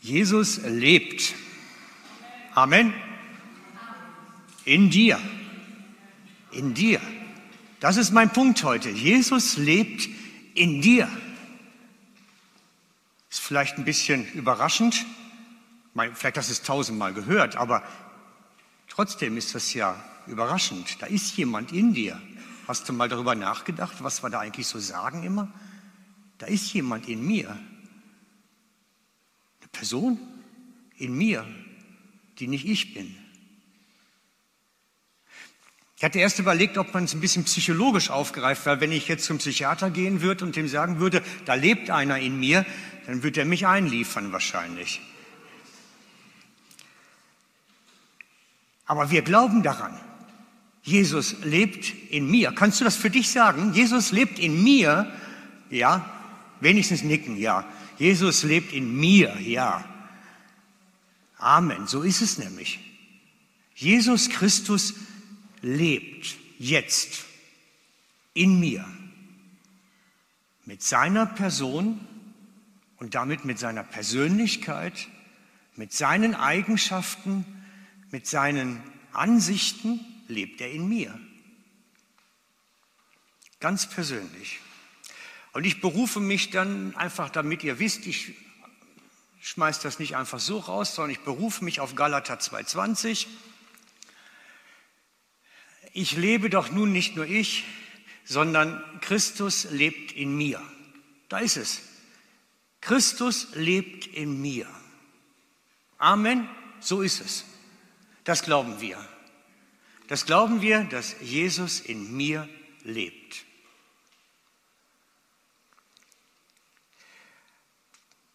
Jesus lebt. Amen. In dir. In dir. Das ist mein Punkt heute. Jesus lebt in dir. Ist vielleicht ein bisschen überraschend. Vielleicht hast du es tausendmal gehört, aber trotzdem ist das ja überraschend. Da ist jemand in dir. Hast du mal darüber nachgedacht, was wir da eigentlich so sagen immer? Da ist jemand in mir. Person in mir, die nicht ich bin. Ich hatte erst überlegt, ob man es ein bisschen psychologisch aufgreift, weil wenn ich jetzt zum Psychiater gehen würde und dem sagen würde, da lebt einer in mir, dann würde er mich einliefern wahrscheinlich. Aber wir glauben daran. Jesus lebt in mir. Kannst du das für dich sagen? Jesus lebt in mir. Ja, wenigstens nicken, ja. Jesus lebt in mir, ja. Amen, so ist es nämlich. Jesus Christus lebt jetzt in mir mit seiner Person und damit mit seiner Persönlichkeit, mit seinen Eigenschaften, mit seinen Ansichten lebt er in mir. Ganz persönlich. Und ich berufe mich dann einfach, damit ihr wisst, ich schmeiße das nicht einfach so raus, sondern ich berufe mich auf Galater 2,20. Ich lebe doch nun nicht nur ich, sondern Christus lebt in mir. Da ist es. Christus lebt in mir. Amen. So ist es. Das glauben wir. Das glauben wir, dass Jesus in mir lebt.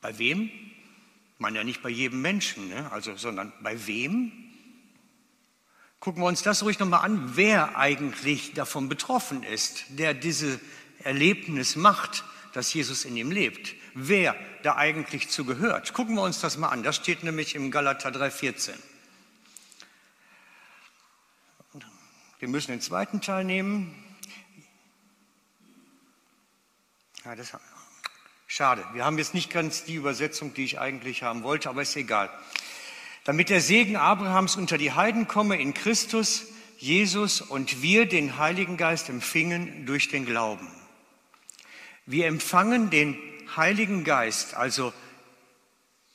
Bei wem? Ich meine ja nicht bei jedem Menschen, ne? also, sondern bei wem? Gucken wir uns das ruhig nochmal an, wer eigentlich davon betroffen ist, der diese Erlebnis macht, dass Jesus in ihm lebt. Wer da eigentlich zugehört. Gucken wir uns das mal an. Das steht nämlich im Galater 3,14. Wir müssen den zweiten Teil nehmen. Ja, das, schade. Wir haben jetzt nicht ganz die Übersetzung, die ich eigentlich haben wollte, aber ist egal damit der Segen Abrahams unter die Heiden komme in Christus, Jesus und wir den Heiligen Geist empfingen durch den Glauben. Wir empfangen den Heiligen Geist, also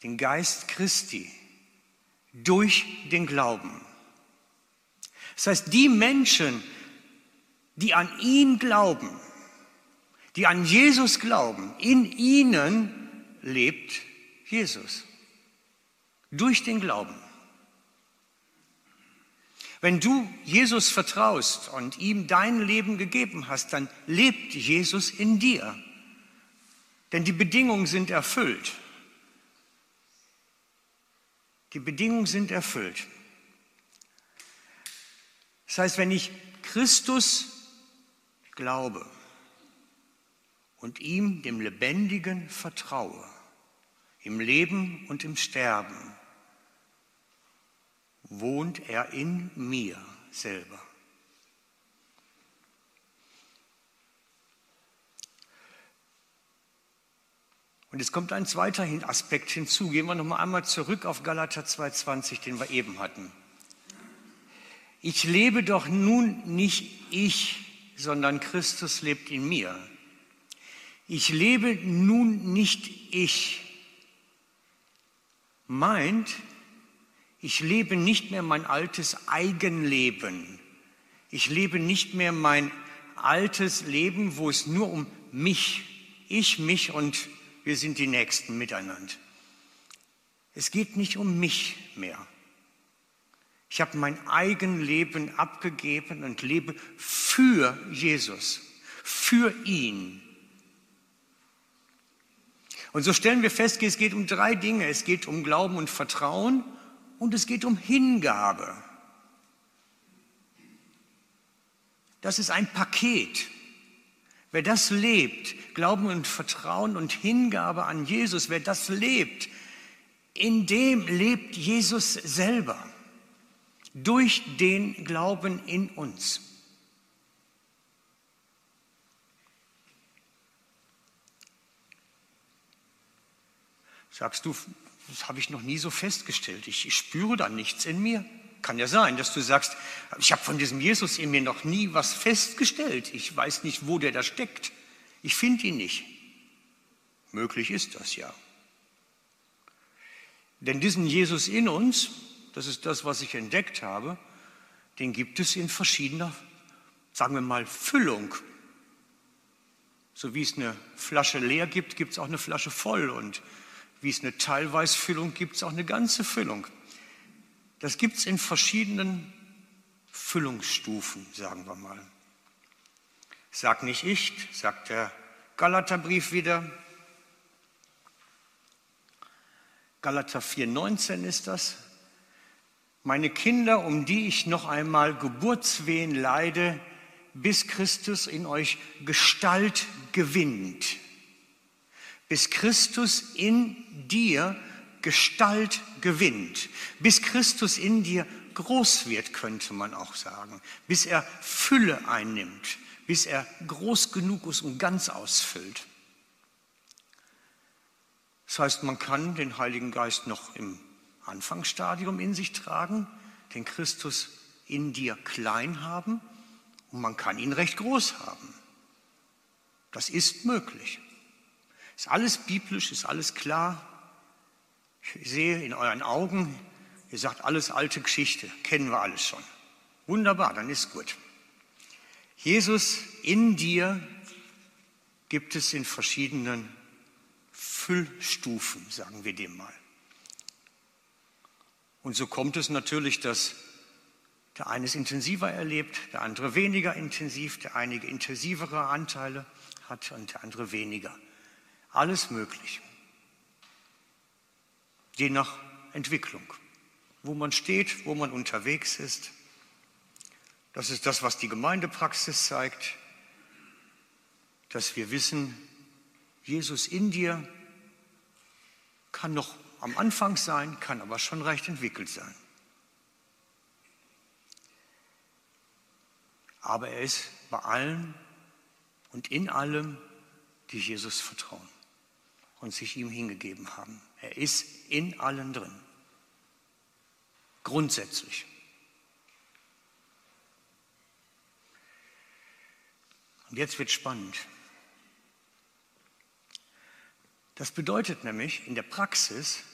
den Geist Christi, durch den Glauben. Das heißt, die Menschen, die an ihn glauben, die an Jesus glauben, in ihnen lebt Jesus. Durch den Glauben. Wenn du Jesus vertraust und ihm dein Leben gegeben hast, dann lebt Jesus in dir. Denn die Bedingungen sind erfüllt. Die Bedingungen sind erfüllt. Das heißt, wenn ich Christus glaube und ihm, dem Lebendigen, vertraue, im Leben und im Sterben, wohnt er in mir selber. Und es kommt ein zweiter Aspekt hinzu. Gehen wir noch mal einmal zurück auf Galater 2,20, den wir eben hatten. Ich lebe doch nun nicht ich, sondern Christus lebt in mir. Ich lebe nun nicht ich. Meint, ich lebe nicht mehr mein altes Eigenleben. Ich lebe nicht mehr mein altes Leben, wo es nur um mich, ich, mich und wir sind die Nächsten miteinander. Es geht nicht um mich mehr. Ich habe mein Eigenleben abgegeben und lebe für Jesus, für ihn. Und so stellen wir fest, es geht um drei Dinge. Es geht um Glauben und Vertrauen, und es geht um Hingabe. Das ist ein Paket. Wer das lebt, Glauben und Vertrauen und Hingabe an Jesus, wer das lebt, in dem lebt Jesus selber durch den Glauben in uns. Sagst du, das habe ich noch nie so festgestellt. Ich, ich spüre da nichts in mir. Kann ja sein, dass du sagst, ich habe von diesem Jesus in mir noch nie was festgestellt. Ich weiß nicht, wo der da steckt. Ich finde ihn nicht. Möglich ist das ja. Denn diesen Jesus in uns, das ist das, was ich entdeckt habe, den gibt es in verschiedener, sagen wir mal, Füllung. So wie es eine Flasche leer gibt, gibt es auch eine Flasche voll. Und wie es eine Teilweisfüllung gibt, es auch eine ganze Füllung. Das gibt es in verschiedenen Füllungsstufen, sagen wir mal. Sag nicht ich, sagt der Galaterbrief wieder. Galater 4,19 ist das. Meine Kinder, um die ich noch einmal Geburtswehen leide, bis Christus in euch Gestalt gewinnt. Bis Christus in dir Gestalt gewinnt. Bis Christus in dir groß wird, könnte man auch sagen. Bis er Fülle einnimmt. Bis er groß genug ist und ganz ausfüllt. Das heißt, man kann den Heiligen Geist noch im Anfangsstadium in sich tragen, den Christus in dir klein haben und man kann ihn recht groß haben. Das ist möglich. Ist alles biblisch, ist alles klar. Ich sehe in euren Augen, ihr sagt alles alte Geschichte, kennen wir alles schon. Wunderbar, dann ist gut. Jesus in dir gibt es in verschiedenen Füllstufen, sagen wir dem mal. Und so kommt es natürlich, dass der eine es intensiver erlebt, der andere weniger intensiv, der einige intensivere Anteile hat und der andere weniger. Alles möglich. Je nach Entwicklung, wo man steht, wo man unterwegs ist. Das ist das, was die Gemeindepraxis zeigt, dass wir wissen, Jesus in dir kann noch am Anfang sein, kann aber schon recht entwickelt sein. Aber er ist bei allen und in allem, die Jesus vertrauen und sich ihm hingegeben haben. Er ist in allen drin. Grundsätzlich. Und jetzt wird spannend. Das bedeutet nämlich in der Praxis,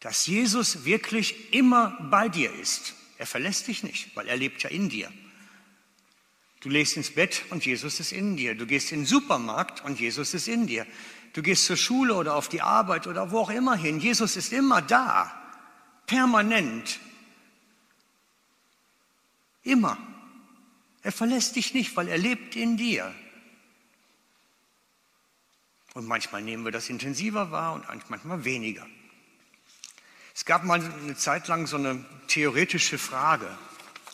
dass Jesus wirklich immer bei dir ist. Er verlässt dich nicht, weil er lebt ja in dir. Du legst ins Bett und Jesus ist in dir. Du gehst in den Supermarkt und Jesus ist in dir. Du gehst zur Schule oder auf die Arbeit oder wo auch immer hin. Jesus ist immer da, permanent. Immer. Er verlässt dich nicht, weil er lebt in dir. Und manchmal nehmen wir das intensiver wahr und manchmal weniger. Es gab mal eine Zeit lang so eine theoretische Frage.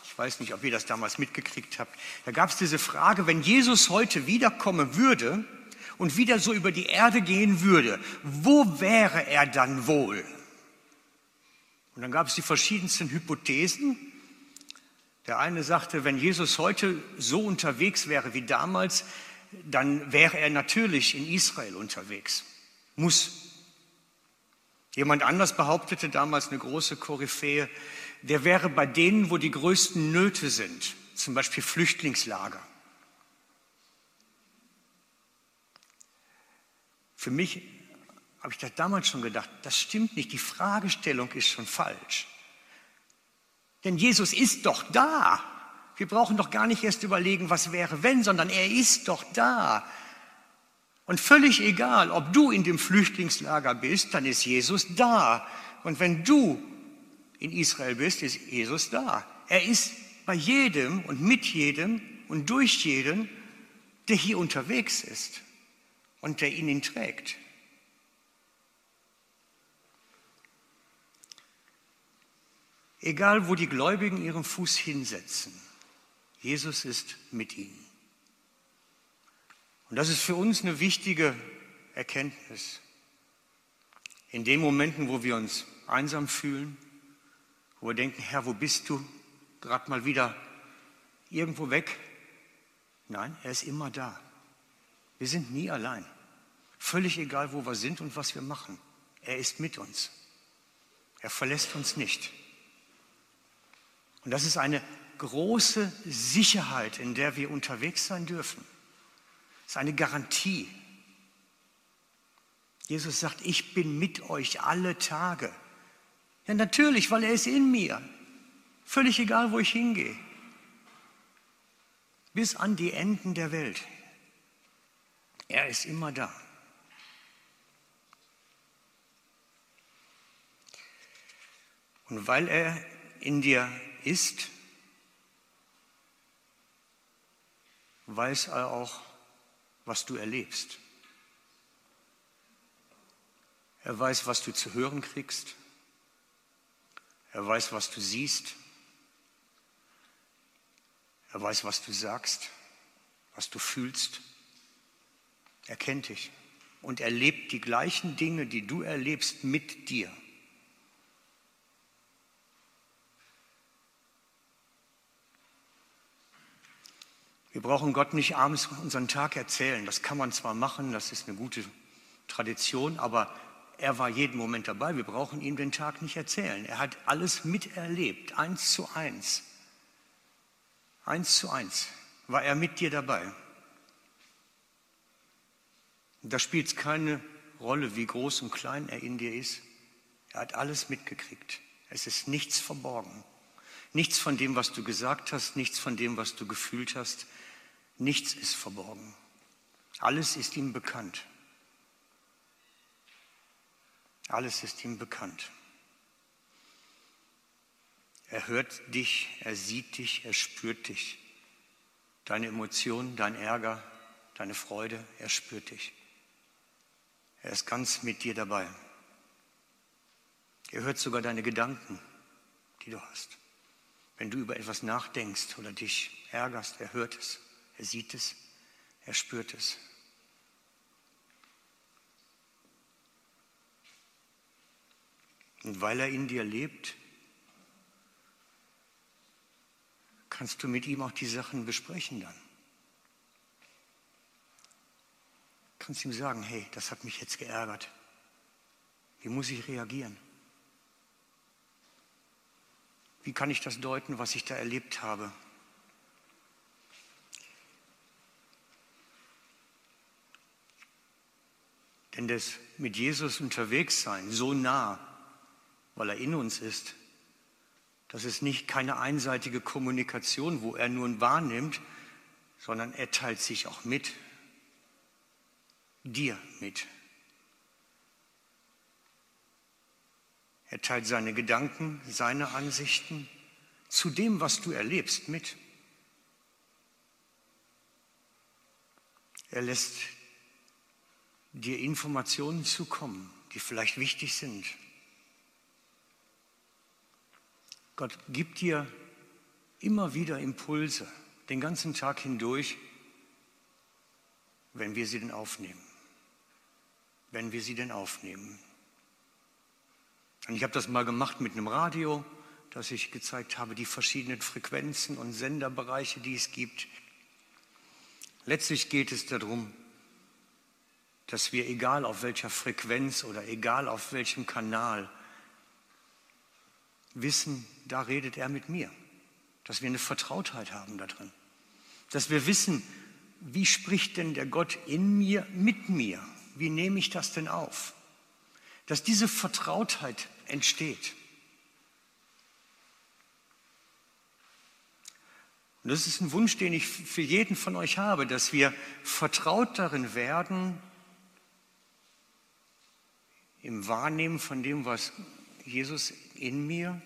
Ich weiß nicht, ob ihr das damals mitgekriegt habt. Da gab es diese Frage, wenn Jesus heute wiederkommen würde und wieder so über die Erde gehen würde, wo wäre er dann wohl? Und dann gab es die verschiedensten Hypothesen. Der eine sagte, wenn Jesus heute so unterwegs wäre wie damals, dann wäre er natürlich in Israel unterwegs. Muss. Jemand anders behauptete damals eine große Koryphäe, der wäre bei denen, wo die größten Nöte sind, zum Beispiel Flüchtlingslager. Für mich habe ich das damals schon gedacht, das stimmt nicht, die Fragestellung ist schon falsch. Denn Jesus ist doch da. Wir brauchen doch gar nicht erst überlegen, was wäre wenn, sondern er ist doch da. Und völlig egal, ob du in dem Flüchtlingslager bist, dann ist Jesus da. Und wenn du in Israel bist, ist Jesus da. Er ist bei jedem und mit jedem und durch jeden, der hier unterwegs ist und der ihn trägt. Egal, wo die Gläubigen ihren Fuß hinsetzen, Jesus ist mit ihnen. Und das ist für uns eine wichtige Erkenntnis. In den Momenten, wo wir uns einsam fühlen, wo wir denken, Herr, wo bist du? Gerade mal wieder irgendwo weg. Nein, er ist immer da. Wir sind nie allein. Völlig egal, wo wir sind und was wir machen. Er ist mit uns. Er verlässt uns nicht. Und das ist eine große Sicherheit, in der wir unterwegs sein dürfen. Das ist eine Garantie. Jesus sagt, ich bin mit euch alle Tage. Ja, natürlich, weil er ist in mir. Völlig egal, wo ich hingehe. Bis an die Enden der Welt. Er ist immer da. Und weil er in dir ist, weiß er auch, was du erlebst. Er weiß, was du zu hören kriegst. Er weiß, was du siehst. Er weiß, was du sagst, was du fühlst. Er kennt dich und er lebt die gleichen Dinge, die du erlebst, mit dir. Wir brauchen Gott nicht abends unseren Tag erzählen. Das kann man zwar machen, das ist eine gute Tradition, aber er war jeden Moment dabei. Wir brauchen ihm den Tag nicht erzählen. Er hat alles miterlebt, eins zu eins. Eins zu eins war er mit dir dabei. Da spielt es keine Rolle, wie groß und klein er in dir ist. Er hat alles mitgekriegt. Es ist nichts verborgen. Nichts von dem, was du gesagt hast, nichts von dem, was du gefühlt hast, Nichts ist verborgen. Alles ist ihm bekannt. Alles ist ihm bekannt. Er hört dich, er sieht dich, er spürt dich. Deine Emotionen, dein Ärger, deine Freude, er spürt dich. Er ist ganz mit dir dabei. Er hört sogar deine Gedanken, die du hast. Wenn du über etwas nachdenkst oder dich ärgerst, er hört es. Er sieht es, er spürt es. Und weil er in dir lebt, kannst du mit ihm auch die Sachen besprechen dann. Kannst ihm sagen, hey, das hat mich jetzt geärgert. Wie muss ich reagieren? Wie kann ich das deuten, was ich da erlebt habe? Denn das mit Jesus unterwegs sein, so nah, weil er in uns ist, das ist nicht keine einseitige Kommunikation, wo er nur wahrnimmt, sondern er teilt sich auch mit, dir mit. Er teilt seine Gedanken, seine Ansichten zu dem, was du erlebst, mit. Er lässt dir Informationen zukommen, die vielleicht wichtig sind. Gott gibt dir immer wieder Impulse, den ganzen Tag hindurch, wenn wir sie denn aufnehmen. Wenn wir sie denn aufnehmen. Und ich habe das mal gemacht mit einem Radio, dass ich gezeigt habe, die verschiedenen Frequenzen und Senderbereiche, die es gibt. Letztlich geht es darum, dass wir, egal auf welcher Frequenz oder egal auf welchem Kanal, wissen, da redet er mit mir. Dass wir eine Vertrautheit haben da drin. Dass wir wissen, wie spricht denn der Gott in mir mit mir? Wie nehme ich das denn auf? Dass diese Vertrautheit entsteht. Und das ist ein Wunsch, den ich für jeden von euch habe, dass wir vertraut darin werden, im Wahrnehmen von dem, was Jesus in mir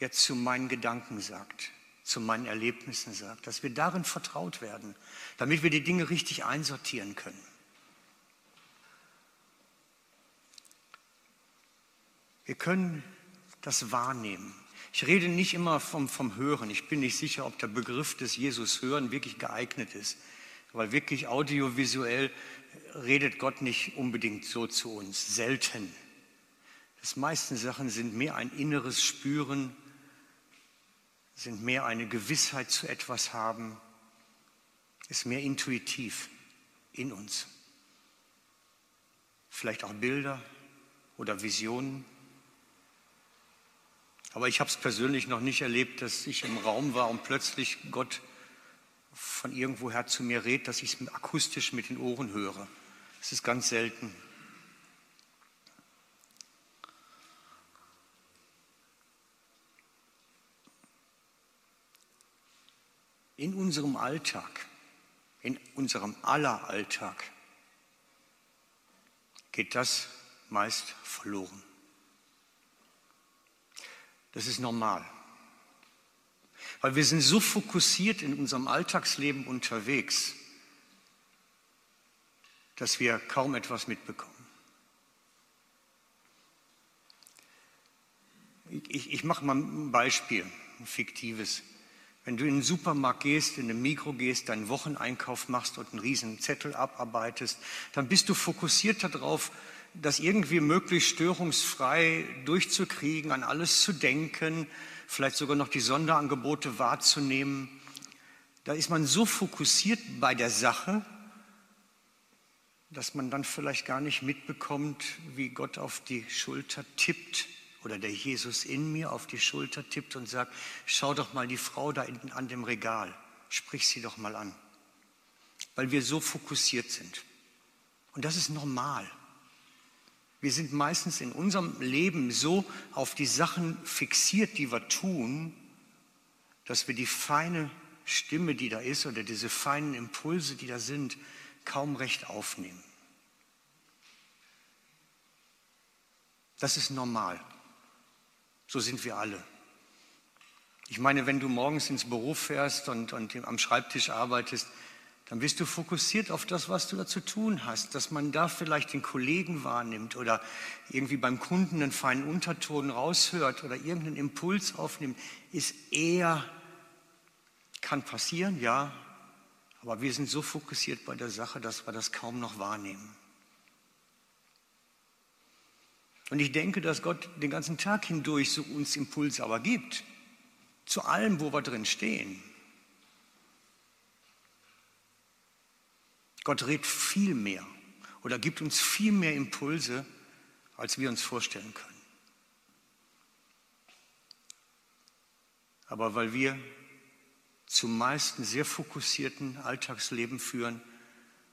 jetzt zu meinen Gedanken sagt, zu meinen Erlebnissen sagt, dass wir darin vertraut werden, damit wir die Dinge richtig einsortieren können. Wir können das wahrnehmen. Ich rede nicht immer vom, vom Hören. Ich bin nicht sicher, ob der Begriff des Jesus Hören wirklich geeignet ist, weil wirklich audiovisuell redet Gott nicht unbedingt so zu uns, selten. Das meisten Sachen sind mehr ein inneres Spüren, sind mehr eine Gewissheit zu etwas haben, ist mehr intuitiv in uns. Vielleicht auch Bilder oder Visionen. Aber ich habe es persönlich noch nicht erlebt, dass ich im Raum war und plötzlich Gott von irgendwoher zu mir redet, dass ich es akustisch mit den Ohren höre. Das ist ganz selten. In unserem Alltag, in unserem aller Alltag, geht das meist verloren. Das ist normal. Weil wir sind so fokussiert in unserem Alltagsleben unterwegs, dass wir kaum etwas mitbekommen. Ich, ich mache mal ein Beispiel, ein fiktives. Wenn du in den Supermarkt gehst, in den Mikro gehst, deinen Wocheneinkauf machst und einen riesen Zettel abarbeitest, dann bist du fokussiert darauf, das irgendwie möglichst störungsfrei durchzukriegen, an alles zu denken, vielleicht sogar noch die Sonderangebote wahrzunehmen. Da ist man so fokussiert bei der Sache, dass man dann vielleicht gar nicht mitbekommt, wie Gott auf die Schulter tippt oder der Jesus in mir auf die Schulter tippt und sagt, schau doch mal die Frau da in, an dem Regal, sprich sie doch mal an, weil wir so fokussiert sind. Und das ist normal. Wir sind meistens in unserem Leben so auf die Sachen fixiert, die wir tun, dass wir die feine Stimme, die da ist, oder diese feinen Impulse, die da sind, kaum recht aufnehmen. Das ist normal. So sind wir alle. Ich meine, wenn du morgens ins Büro fährst und, und am Schreibtisch arbeitest, dann bist du fokussiert auf das, was du da zu tun hast, dass man da vielleicht den Kollegen wahrnimmt oder irgendwie beim Kunden einen feinen Unterton raushört oder irgendeinen Impuls aufnimmt, ist eher, kann passieren, ja, aber wir sind so fokussiert bei der Sache, dass wir das kaum noch wahrnehmen. Und ich denke, dass Gott den ganzen Tag hindurch so uns Impulse aber gibt, zu allem, wo wir drin stehen. Gott redet viel mehr oder gibt uns viel mehr Impulse, als wir uns vorstellen können. Aber weil wir zum meisten sehr fokussierten Alltagsleben führen,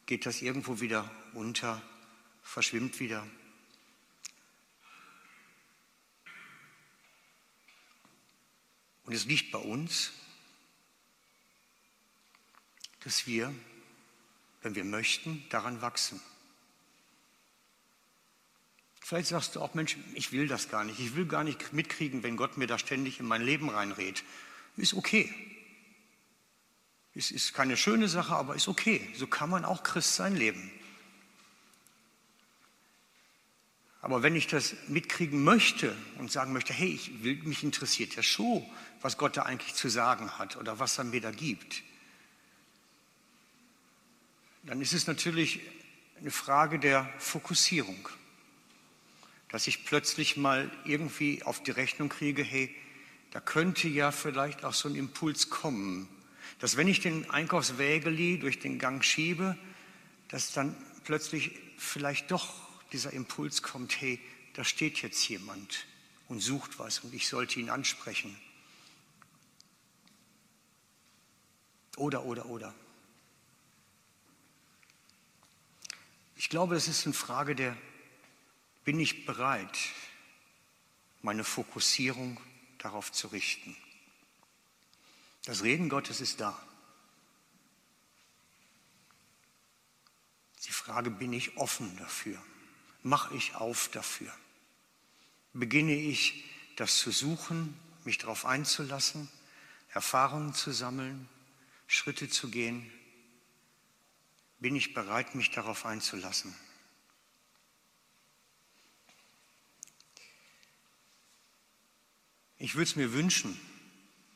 geht das irgendwo wieder unter, verschwimmt wieder. Und es liegt bei uns, dass wir wenn wir möchten, daran wachsen. Vielleicht sagst du auch, Mensch, ich will das gar nicht. Ich will gar nicht mitkriegen, wenn Gott mir da ständig in mein Leben reinredet. Ist okay. Es ist keine schöne Sache, aber ist okay. So kann man auch Christ sein leben. Aber wenn ich das mitkriegen möchte und sagen möchte, hey, ich will, mich interessiert ja schon, was Gott da eigentlich zu sagen hat oder was er mir da gibt, dann ist es natürlich eine Frage der Fokussierung. Dass ich plötzlich mal irgendwie auf die Rechnung kriege, hey, da könnte ja vielleicht auch so ein Impuls kommen, dass wenn ich den Einkaufswägeli durch den Gang schiebe, dass dann plötzlich vielleicht doch dieser Impuls kommt, hey, da steht jetzt jemand und sucht was und ich sollte ihn ansprechen. Oder, oder, oder. Ich glaube, es ist eine Frage der, bin ich bereit, meine Fokussierung darauf zu richten? Das Reden Gottes ist da. Die Frage, bin ich offen dafür? Mache ich auf dafür? Beginne ich das zu suchen, mich darauf einzulassen, Erfahrungen zu sammeln, Schritte zu gehen, bin ich bereit, mich darauf einzulassen. Ich würde es mir wünschen,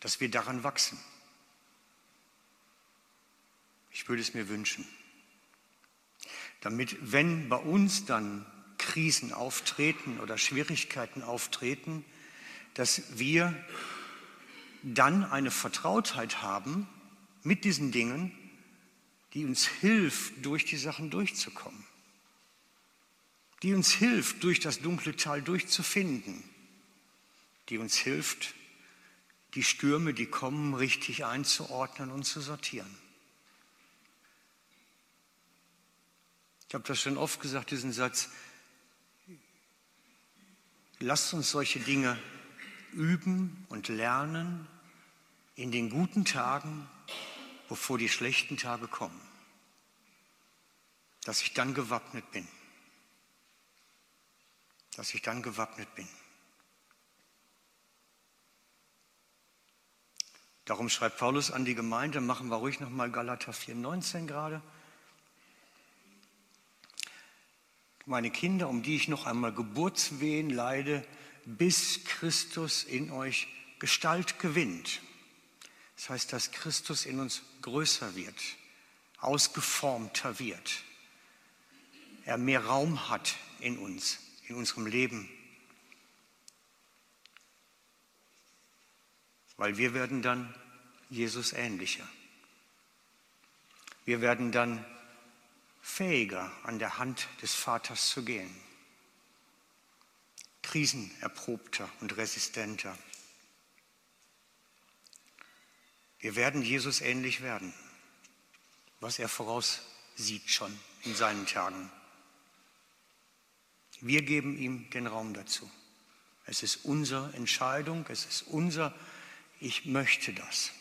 dass wir daran wachsen. Ich würde es mir wünschen, damit, wenn bei uns dann Krisen auftreten oder Schwierigkeiten auftreten, dass wir dann eine Vertrautheit haben mit diesen Dingen, die uns hilft, durch die Sachen durchzukommen. die uns hilft, durch das dunkle Tal durchzufinden, die uns hilft, die Stürme, die kommen, richtig einzuordnen und zu sortieren. Ich habe das schon oft gesagt, diesen Satz. Lasst uns solche Dinge üben und lernen in den guten Tagen, bevor die schlechten Tage kommen, dass ich dann gewappnet bin, dass ich dann gewappnet bin. Darum schreibt Paulus an die Gemeinde, machen wir ruhig nochmal Galater 4,19 gerade. Meine Kinder, um die ich noch einmal Geburtswehen leide, bis Christus in euch Gestalt gewinnt. Das heißt, dass Christus in uns größer wird, ausgeformter wird. Er mehr Raum hat in uns, in unserem Leben. Weil wir werden dann Jesus ähnlicher. Wir werden dann fähiger, an der Hand des Vaters zu gehen. Krisenerprobter und resistenter. Wir werden Jesus ähnlich werden, was er voraussieht schon in seinen Tagen. Wir geben ihm den Raum dazu. Es ist unsere Entscheidung, es ist unser, ich möchte das,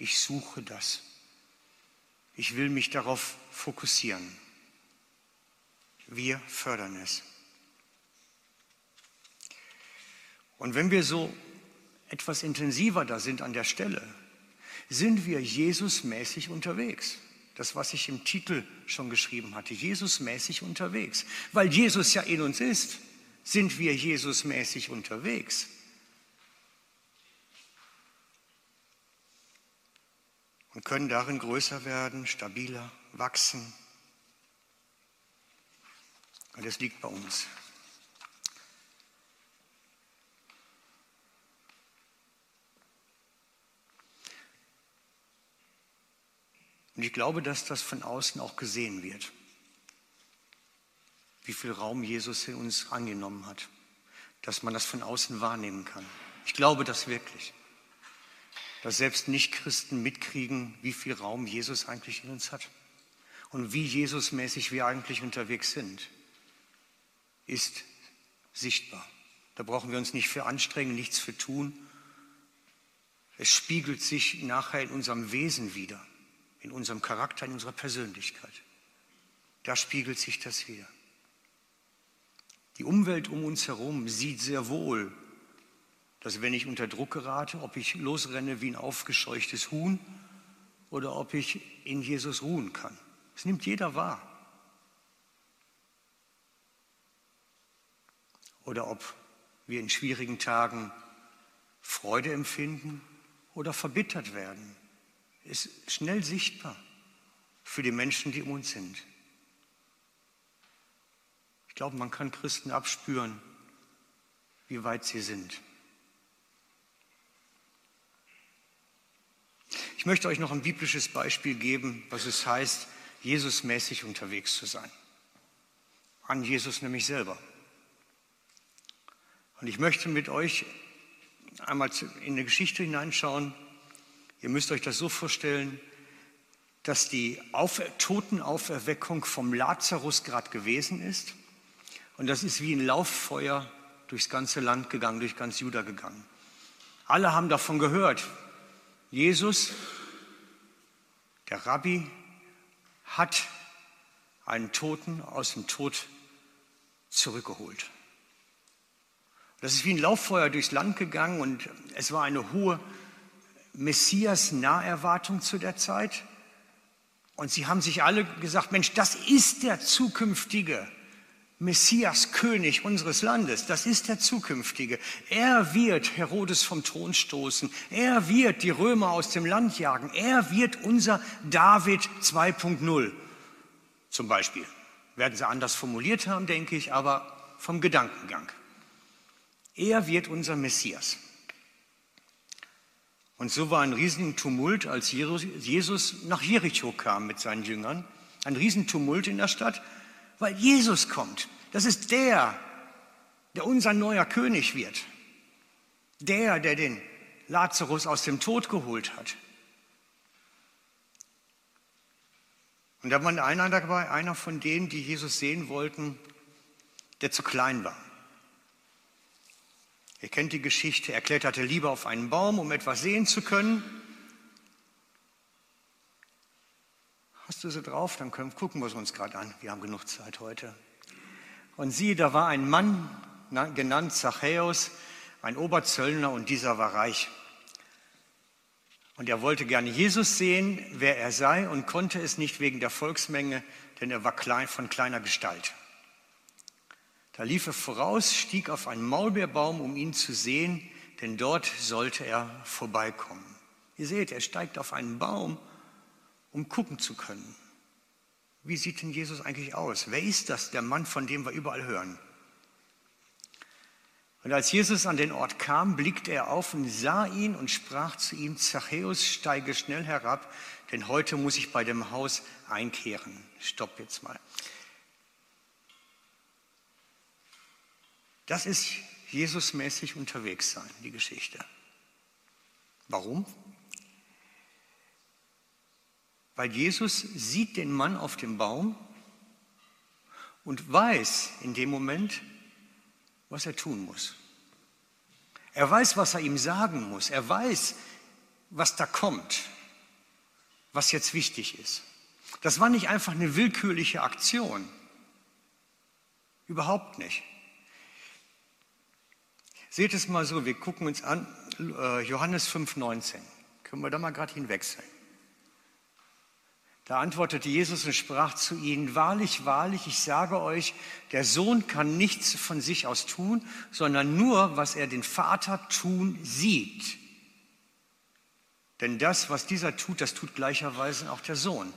ich suche das, ich will mich darauf fokussieren. Wir fördern es. Und wenn wir so etwas intensiver da sind an der Stelle, sind wir Jesusmäßig unterwegs. Das, was ich im Titel schon geschrieben hatte, Jesusmäßig unterwegs. Weil Jesus ja in uns ist, sind wir Jesusmäßig unterwegs. Und können darin größer werden, stabiler, wachsen. Und das liegt bei uns. Und ich glaube, dass das von außen auch gesehen wird, wie viel Raum Jesus in uns angenommen hat, dass man das von außen wahrnehmen kann. Ich glaube das wirklich, dass selbst Nichtchristen mitkriegen, wie viel Raum Jesus eigentlich in uns hat und wie Jesusmäßig wir eigentlich unterwegs sind, ist sichtbar. Da brauchen wir uns nicht für anstrengen, nichts für tun. Es spiegelt sich nachher in unserem Wesen wieder in unserem Charakter, in unserer Persönlichkeit. Da spiegelt sich das wieder. Die Umwelt um uns herum sieht sehr wohl, dass wenn ich unter Druck gerate, ob ich losrenne wie ein aufgescheuchtes Huhn oder ob ich in Jesus ruhen kann. Das nimmt jeder wahr. Oder ob wir in schwierigen Tagen Freude empfinden oder verbittert werden ist schnell sichtbar für die Menschen, die um uns sind. Ich glaube, man kann Christen abspüren, wie weit sie sind. Ich möchte euch noch ein biblisches Beispiel geben, was es heißt, Jesusmäßig unterwegs zu sein. An Jesus nämlich selber. Und ich möchte mit euch einmal in eine Geschichte hineinschauen, Ihr müsst euch das so vorstellen, dass die Auf Totenauferweckung vom Lazarus gerade gewesen ist. Und das ist wie ein Lauffeuer durchs ganze Land gegangen, durch ganz Juda gegangen. Alle haben davon gehört. Jesus, der Rabbi, hat einen Toten aus dem Tod zurückgeholt. Das ist wie ein Lauffeuer durchs Land gegangen und es war eine hohe Messias-Naherwartung zu der Zeit. Und sie haben sich alle gesagt, Mensch, das ist der zukünftige Messias, König unseres Landes. Das ist der zukünftige. Er wird Herodes vom Thron stoßen. Er wird die Römer aus dem Land jagen. Er wird unser David 2.0 zum Beispiel. Werden sie anders formuliert haben, denke ich, aber vom Gedankengang. Er wird unser Messias. Und so war ein Riesentumult, als Jesus nach Jericho kam mit seinen Jüngern. Ein Riesentumult in der Stadt, weil Jesus kommt. Das ist der, der unser neuer König wird. Der, der den Lazarus aus dem Tod geholt hat. Und da war einer dabei, einer von denen, die Jesus sehen wollten, der zu klein war. Ihr kennt die Geschichte, er kletterte lieber auf einen Baum, um etwas sehen zu können. Hast du sie drauf? Dann können, gucken wir es uns gerade an. Wir haben genug Zeit heute. Und siehe, da war ein Mann, genannt Zachäus, ein Oberzöllner, und dieser war reich. Und er wollte gerne Jesus sehen, wer er sei, und konnte es nicht wegen der Volksmenge, denn er war klein, von kleiner Gestalt. Da lief er voraus, stieg auf einen Maulbeerbaum, um ihn zu sehen, denn dort sollte er vorbeikommen. Ihr seht, er steigt auf einen Baum, um gucken zu können. Wie sieht denn Jesus eigentlich aus? Wer ist das, der Mann, von dem wir überall hören? Und als Jesus an den Ort kam, blickte er auf und sah ihn und sprach zu ihm, Zachäus, steige schnell herab, denn heute muss ich bei dem Haus einkehren. Stopp jetzt mal. Das ist Jesusmäßig unterwegs sein, die Geschichte. Warum? Weil Jesus sieht den Mann auf dem Baum und weiß in dem Moment, was er tun muss. Er weiß, was er ihm sagen muss. Er weiß, was da kommt, was jetzt wichtig ist. Das war nicht einfach eine willkürliche Aktion. Überhaupt nicht. Seht es mal so, wir gucken uns an, äh, Johannes 5,19. Können wir da mal gerade hinwechseln? Da antwortete Jesus und sprach zu ihnen, wahrlich, wahrlich, ich sage euch, der Sohn kann nichts von sich aus tun, sondern nur, was er den Vater tun sieht. Denn das, was dieser tut, das tut gleicherweise auch der Sohn.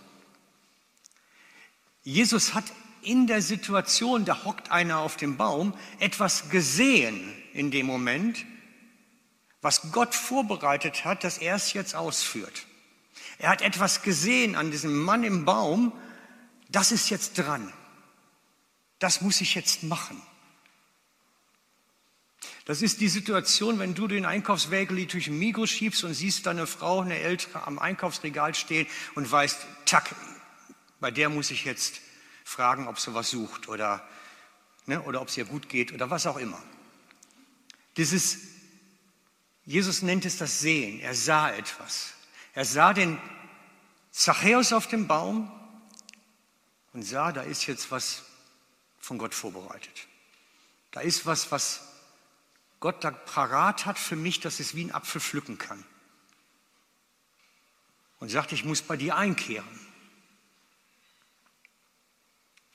Jesus hat in der Situation, da hockt einer auf dem Baum, etwas gesehen in dem Moment, was Gott vorbereitet hat, dass er es jetzt ausführt. Er hat etwas gesehen an diesem Mann im Baum, das ist jetzt dran. Das muss ich jetzt machen. Das ist die Situation, wenn du den Einkaufswägeli durch den Migros schiebst und siehst deine Frau, eine ältere, am Einkaufsregal stehen und weißt, tack, bei der muss ich jetzt fragen, ob sie was sucht oder, ne, oder ob es ihr gut geht oder was auch immer. Dieses, Jesus nennt es das Sehen. Er sah etwas. Er sah den Zachäus auf dem Baum und sah, da ist jetzt was von Gott vorbereitet. Da ist was, was Gott da parat hat für mich, dass es wie ein Apfel pflücken kann. Und sagt, ich muss bei dir einkehren.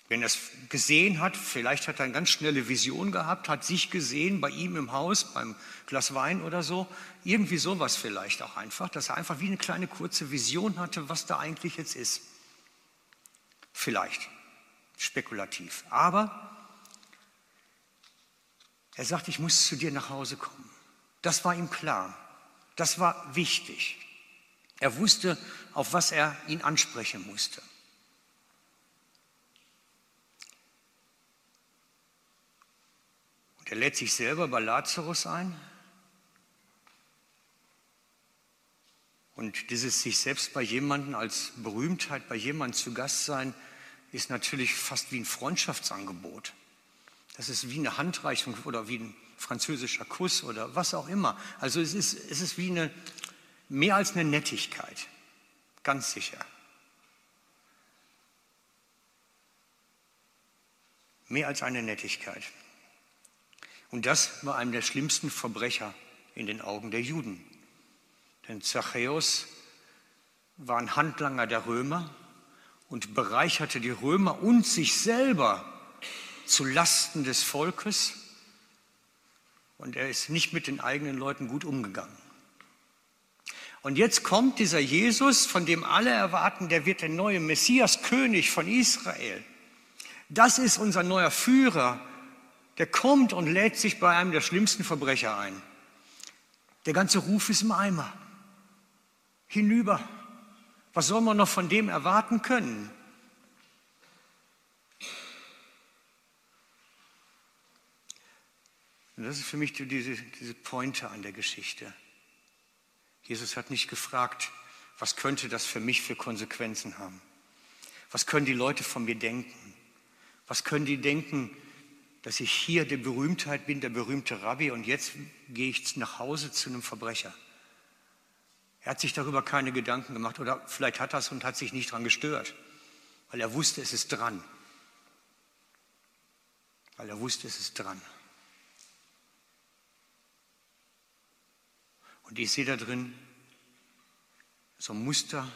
Wenn er es gesehen hat, vielleicht hat er eine ganz schnelle Vision gehabt, hat sich gesehen bei ihm im Haus, beim Glas Wein oder so, irgendwie sowas vielleicht auch einfach, dass er einfach wie eine kleine kurze Vision hatte, was da eigentlich jetzt ist. Vielleicht, spekulativ. Aber er sagt, ich muss zu dir nach Hause kommen. Das war ihm klar. Das war wichtig. Er wusste, auf was er ihn ansprechen musste. Der lädt sich selber bei Lazarus ein. Und dieses sich selbst bei jemandem als Berühmtheit, bei jemandem zu Gast sein, ist natürlich fast wie ein Freundschaftsangebot. Das ist wie eine Handreichung oder wie ein französischer Kuss oder was auch immer. Also es ist, es ist wie eine, mehr als eine Nettigkeit, ganz sicher. Mehr als eine Nettigkeit. Und das war einem der schlimmsten Verbrecher in den Augen der Juden. Denn Zachäus war ein Handlanger der Römer und bereicherte die Römer und sich selber zu Lasten des Volkes. Und er ist nicht mit den eigenen Leuten gut umgegangen. Und jetzt kommt dieser Jesus, von dem alle erwarten, der wird der neue Messias, König von Israel. Das ist unser neuer Führer, der kommt und lädt sich bei einem der schlimmsten Verbrecher ein. Der ganze Ruf ist im Eimer. Hinüber. Was soll man noch von dem erwarten können? Und das ist für mich diese, diese Pointe an der Geschichte. Jesus hat nicht gefragt, was könnte das für mich für Konsequenzen haben? Was können die Leute von mir denken? Was können die denken, dass ich hier der Berühmtheit bin, der berühmte Rabbi, und jetzt gehe ich nach Hause zu einem Verbrecher? Er hat sich darüber keine Gedanken gemacht oder vielleicht hat er es und hat sich nicht daran gestört, weil er wusste, es ist dran. Weil er wusste, es ist dran. Und ich sehe da drin so ein Muster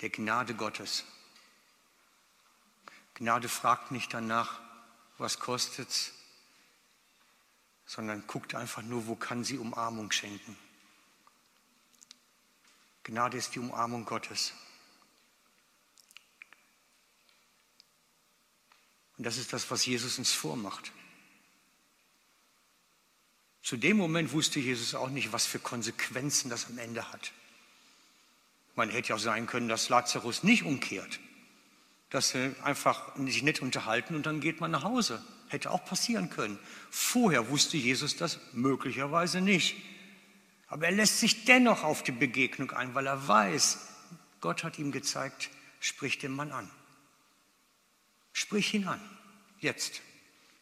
der Gnade Gottes. Gnade fragt nicht danach, was kostet's, sondern guckt einfach nur, wo kann sie Umarmung schenken. Gnade ist die Umarmung Gottes. Und das ist das, was Jesus uns vormacht. Zu dem Moment wusste Jesus auch nicht, was für Konsequenzen das am Ende hat. Man hätte ja auch sein können, dass Lazarus nicht umkehrt, dass sie einfach sich nett unterhalten und dann geht man nach Hause. Hätte auch passieren können. Vorher wusste Jesus das möglicherweise nicht. Aber er lässt sich dennoch auf die Begegnung ein, weil er weiß, Gott hat ihm gezeigt, sprich den Mann an. Sprich ihn an, jetzt,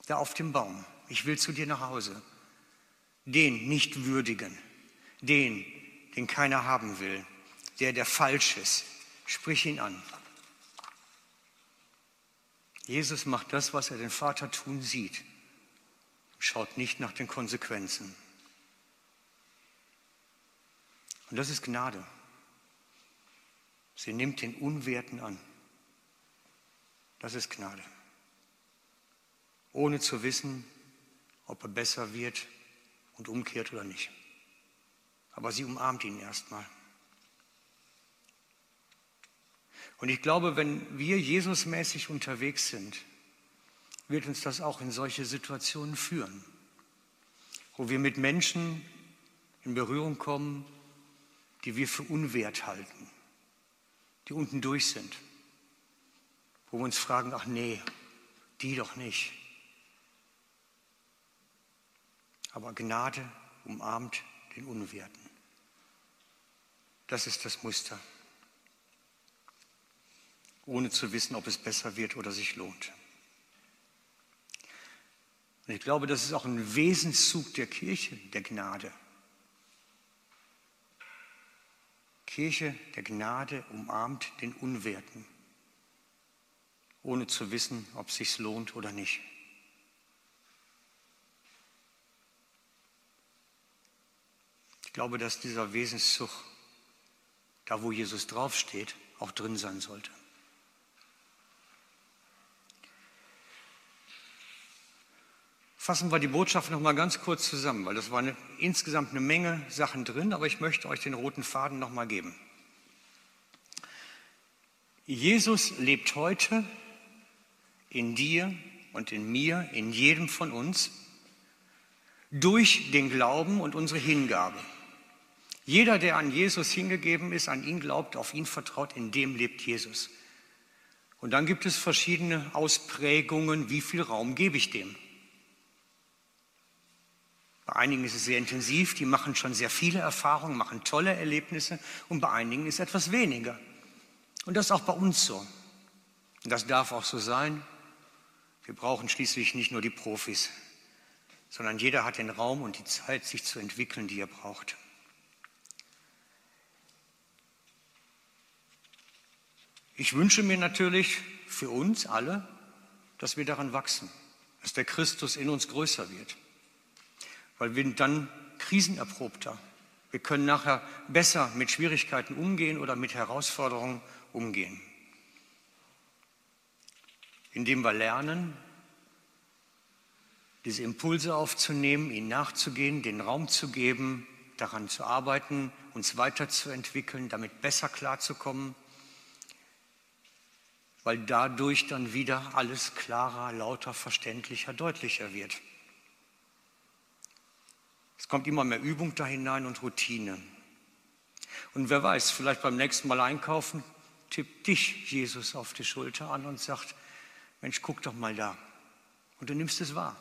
da auf dem Baum. Ich will zu dir nach Hause. Den nicht würdigen, den, den keiner haben will, der, der falsch ist. Sprich ihn an. Jesus macht das, was er den Vater tun sieht. Schaut nicht nach den Konsequenzen. Und das ist Gnade. Sie nimmt den Unwerten an. Das ist Gnade. Ohne zu wissen, ob er besser wird und umkehrt oder nicht. Aber sie umarmt ihn erstmal. Und ich glaube, wenn wir Jesusmäßig unterwegs sind, wird uns das auch in solche Situationen führen, wo wir mit Menschen in Berührung kommen, die wir für unwert halten, die unten durch sind, wo wir uns fragen, ach nee, die doch nicht. Aber Gnade umarmt den Unwerten. Das ist das Muster, ohne zu wissen, ob es besser wird oder sich lohnt. Und ich glaube, das ist auch ein Wesenszug der Kirche, der Gnade. Kirche der Gnade umarmt den Unwerten, ohne zu wissen, ob es sich lohnt oder nicht. Ich glaube, dass dieser Wesenszug, da wo Jesus draufsteht, auch drin sein sollte. Fassen wir die Botschaft noch mal ganz kurz zusammen, weil das war eine, insgesamt eine Menge Sachen drin, aber ich möchte euch den roten Faden noch mal geben. Jesus lebt heute in dir und in mir, in jedem von uns, durch den Glauben und unsere Hingabe. Jeder, der an Jesus hingegeben ist, an ihn glaubt, auf ihn vertraut, in dem lebt Jesus. Und dann gibt es verschiedene Ausprägungen, wie viel Raum gebe ich dem? Bei einigen ist es sehr intensiv, die machen schon sehr viele Erfahrungen, machen tolle Erlebnisse und bei einigen ist etwas weniger. Und das ist auch bei uns so. Und das darf auch so sein. Wir brauchen schließlich nicht nur die Profis, sondern jeder hat den Raum und die Zeit, sich zu entwickeln, die er braucht. Ich wünsche mir natürlich für uns alle, dass wir daran wachsen, dass der Christus in uns größer wird weil wir dann krisenerprobter. Wir können nachher besser mit Schwierigkeiten umgehen oder mit Herausforderungen umgehen. Indem wir lernen, diese Impulse aufzunehmen, ihnen nachzugehen, den Raum zu geben, daran zu arbeiten, uns weiterzuentwickeln, damit besser klarzukommen, weil dadurch dann wieder alles klarer, lauter, verständlicher, deutlicher wird. Es kommt immer mehr Übung da hinein und Routine. Und wer weiß, vielleicht beim nächsten Mal einkaufen, tippt dich Jesus auf die Schulter an und sagt, Mensch, guck doch mal da. Und du nimmst es wahr.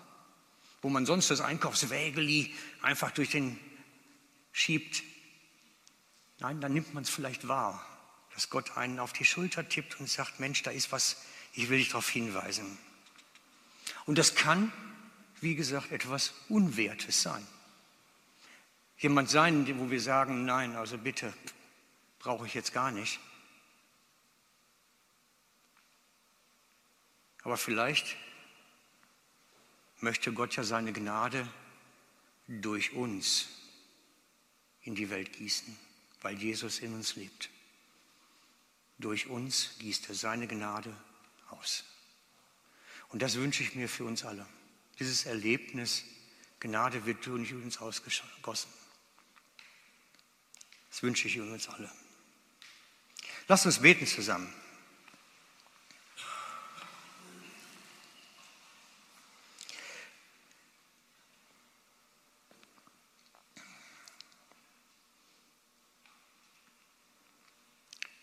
wo man sonst das Einkaufswägeli einfach durch den schiebt. Nein, dann nimmt man es vielleicht wahr, dass Gott einen auf die Schulter tippt und sagt, Mensch, da ist was, ich will dich darauf hinweisen. Und das kann, wie gesagt, etwas Unwertes sein. Jemand sein, wo wir sagen, nein, also bitte, brauche ich jetzt gar nicht. Aber vielleicht möchte Gott ja seine Gnade durch uns in die Welt gießen, weil Jesus in uns lebt. Durch uns gießt er seine Gnade aus. Und das wünsche ich mir für uns alle. Dieses Erlebnis, Gnade wird durch uns ausgegossen. Das wünsche ich uns alle. Lasst uns beten zusammen.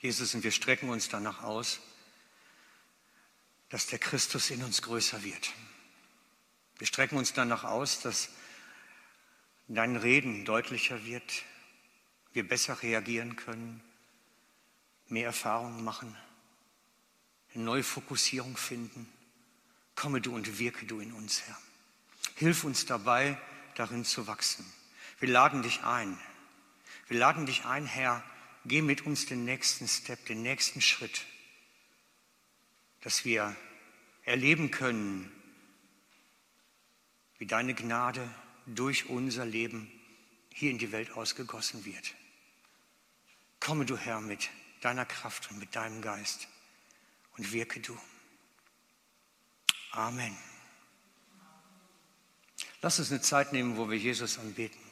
Jesus, und wir strecken uns danach aus, dass der Christus in uns größer wird. Wir strecken uns danach aus, dass dein Reden deutlicher wird, wir besser reagieren können, mehr Erfahrungen machen, eine neue Fokussierung finden. Komme du und wirke du in uns, Herr. Hilf uns dabei, darin zu wachsen. Wir laden dich ein. Wir laden dich ein, Herr, geh mit uns den nächsten Step, den nächsten Schritt, dass wir erleben können, wie deine Gnade durch unser Leben hier in die Welt ausgegossen wird. Komme du Herr mit deiner Kraft und mit deinem Geist und wirke du. Amen. Lass uns eine Zeit nehmen, wo wir Jesus anbeten.